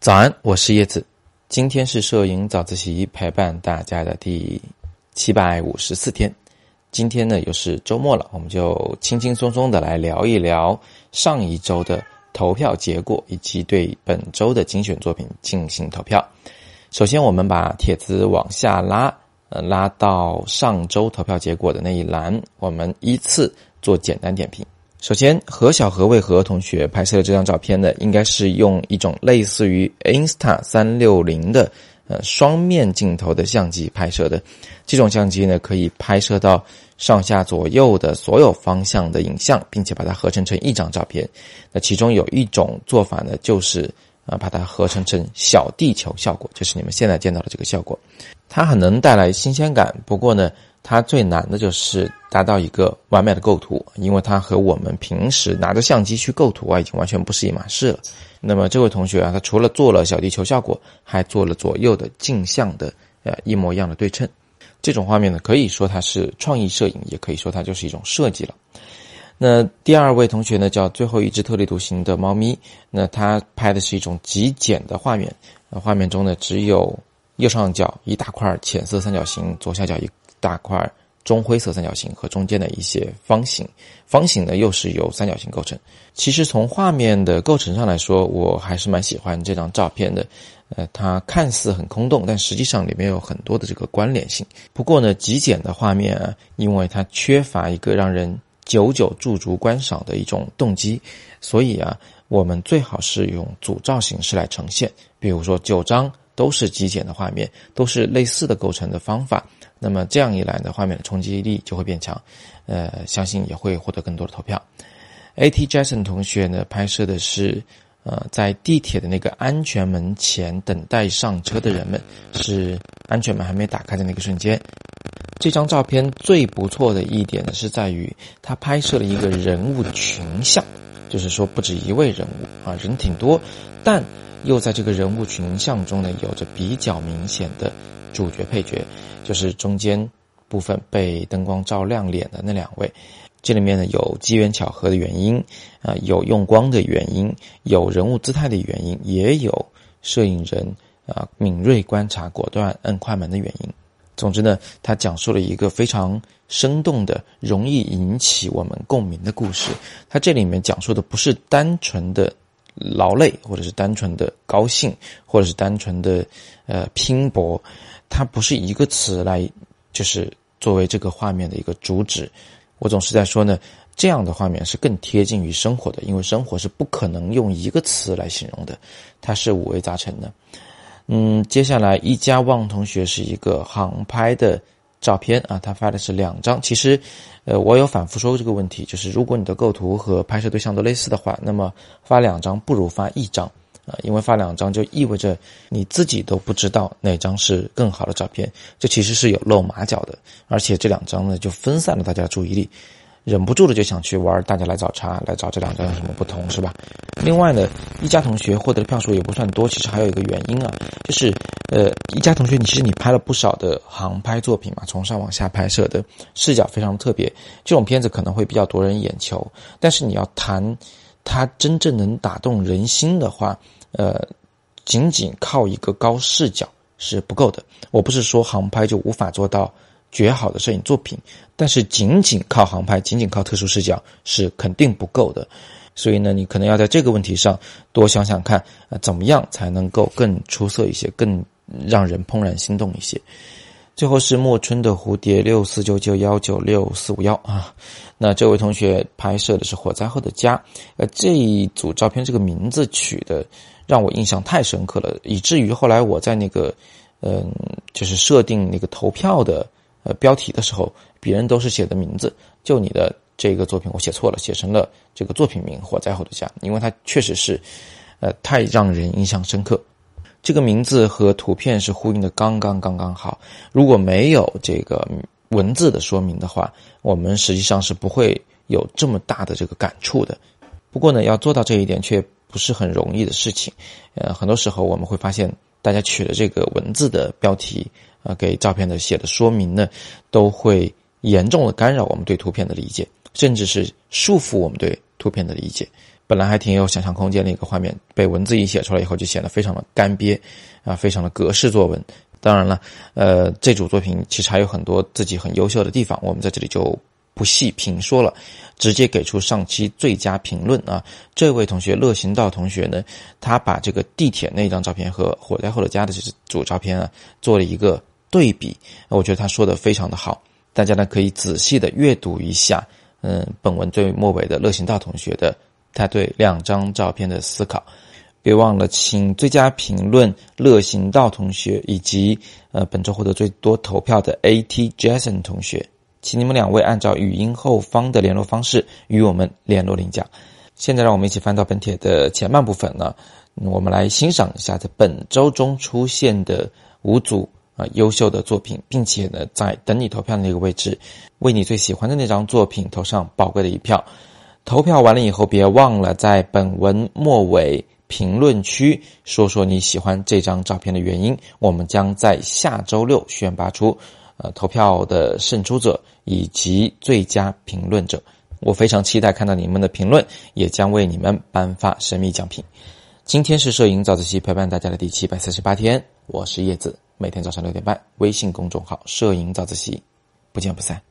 早安，我是叶子。今天是摄影早自习陪伴大家的第七百五十四天。今天呢又是周末了，我们就轻轻松松的来聊一聊上一周的投票结果，以及对本周的精选作品进行投票。首先，我们把帖子往下拉，呃，拉到上周投票结果的那一栏，我们依次做简单点评。首先，何小何为何同学拍摄的这张照片呢？应该是用一种类似于 Insta 三六零的呃双面镜头的相机拍摄的。这种相机呢，可以拍摄到上下左右的所有方向的影像，并且把它合成成一张照片。那其中有一种做法呢，就是啊把它合成成小地球效果，就是你们现在见到的这个效果。它很能带来新鲜感，不过呢。它最难的就是达到一个完美的构图，因为它和我们平时拿着相机去构图啊，已经完全不是一码事了。那么这位同学啊，他除了做了小地球效果，还做了左右的镜像的呃一模一样的对称。这种画面呢，可以说它是创意摄影，也可以说它就是一种设计了。那第二位同学呢，叫最后一只特立独行的猫咪，那他拍的是一种极简的画面，画面中呢只有右上角一大块浅色三角形，左下角一。大块中灰色三角形和中间的一些方形，方形呢又是由三角形构成。其实从画面的构成上来说，我还是蛮喜欢这张照片的。呃，它看似很空洞，但实际上里面有很多的这个关联性。不过呢，极简的画面啊，因为它缺乏一个让人久久驻足观赏的一种动机，所以啊，我们最好是用组照形式来呈现。比如说九张都是极简的画面，都是类似的构成的方法。那么这样一来呢，画面的冲击力就会变强，呃，相信也会获得更多的投票。A.T. Jason 同学呢拍摄的是，呃，在地铁的那个安全门前等待上车的人们，是安全门还没打开的那个瞬间。这张照片最不错的一点呢，是在于他拍摄了一个人物群像，就是说不止一位人物啊，人挺多，但又在这个人物群像中呢，有着比较明显的主角配角。就是中间部分被灯光照亮脸的那两位，这里面呢有机缘巧合的原因，啊，有用光的原因，有人物姿态的原因，也有摄影人啊敏锐观察、果断摁快门的原因。总之呢，他讲述了一个非常生动的、容易引起我们共鸣的故事。他这里面讲述的不是单纯的劳累，或者是单纯的高兴，或者是单纯的呃拼搏。它不是一个词来，就是作为这个画面的一个主旨。我总是在说呢，这样的画面是更贴近于生活的，因为生活是不可能用一个词来形容的，它是五味杂陈的。嗯，接下来一家旺同学是一个航拍的照片啊，他发的是两张。其实，呃，我有反复说过这个问题，就是如果你的构图和拍摄对象都类似的话，那么发两张不如发一张。啊，因为发两张就意味着你自己都不知道哪张是更好的照片，这其实是有露马脚的。而且这两张呢，就分散了大家注意力，忍不住的就想去玩，大家来找茬，来找这两张有什么不同，是吧？另外呢，一家同学获得的票数也不算多，其实还有一个原因啊，就是呃，一家同学，你其实你拍了不少的航拍作品嘛，从上往下拍摄的视角非常特别，这种片子可能会比较夺人眼球，但是你要谈。它真正能打动人心的话，呃，仅仅靠一个高视角是不够的。我不是说航拍就无法做到绝好的摄影作品，但是仅仅靠航拍，仅仅靠特殊视角是肯定不够的。所以呢，你可能要在这个问题上多想想看，呃，怎么样才能够更出色一些，更让人怦然心动一些。最后是莫春的蝴蝶六四九九幺九六四五幺啊，那这位同学拍摄的是火灾后的家，呃，这一组照片这个名字取的让我印象太深刻了，以至于后来我在那个嗯，就是设定那个投票的呃标题的时候，别人都是写的名字，就你的这个作品我写错了，写成了这个作品名《火灾后的家》，因为它确实是呃太让人印象深刻。这个名字和图片是呼应的刚刚刚刚好。如果没有这个文字的说明的话，我们实际上是不会有这么大的这个感触的。不过呢，要做到这一点却不是很容易的事情。呃，很多时候我们会发现，大家取的这个文字的标题，呃，给照片的写的说明呢，都会严重的干扰我们对图片的理解，甚至是束缚我们对图片的理解。本来还挺有想象空间的一个画面，被文字一写出来以后，就显得非常的干瘪啊，非常的格式作文。当然了，呃，这组作品其实还有很多自己很优秀的地方，我们在这里就不细评说了，直接给出上期最佳评论啊。这位同学乐行道同学呢，他把这个地铁那张照片和火灾后的家的这组照片啊做了一个对比，我觉得他说的非常的好，大家呢可以仔细的阅读一下，嗯，本文最末尾的乐行道同学的。他对两张照片的思考，别忘了请最佳评论乐行道同学以及呃本周获得最多投票的 AT Jason 同学，请你们两位按照语音后方的联络方式与我们联络领奖。现在让我们一起翻到本帖的前半部分呢，我们来欣赏一下在本周中出现的五组啊优秀的作品，并且呢在等你投票的那个位置，为你最喜欢的那张作品投上宝贵的一票。投票完了以后，别忘了在本文末尾评论区说说你喜欢这张照片的原因。我们将在下周六选拔出呃投票的胜出者以及最佳评论者。我非常期待看到你们的评论，也将为你们颁发神秘奖品。今天是摄影早自习陪伴大家的第七百四十八天，我是叶子，每天早上六点半，微信公众号“摄影早自习”，不见不散。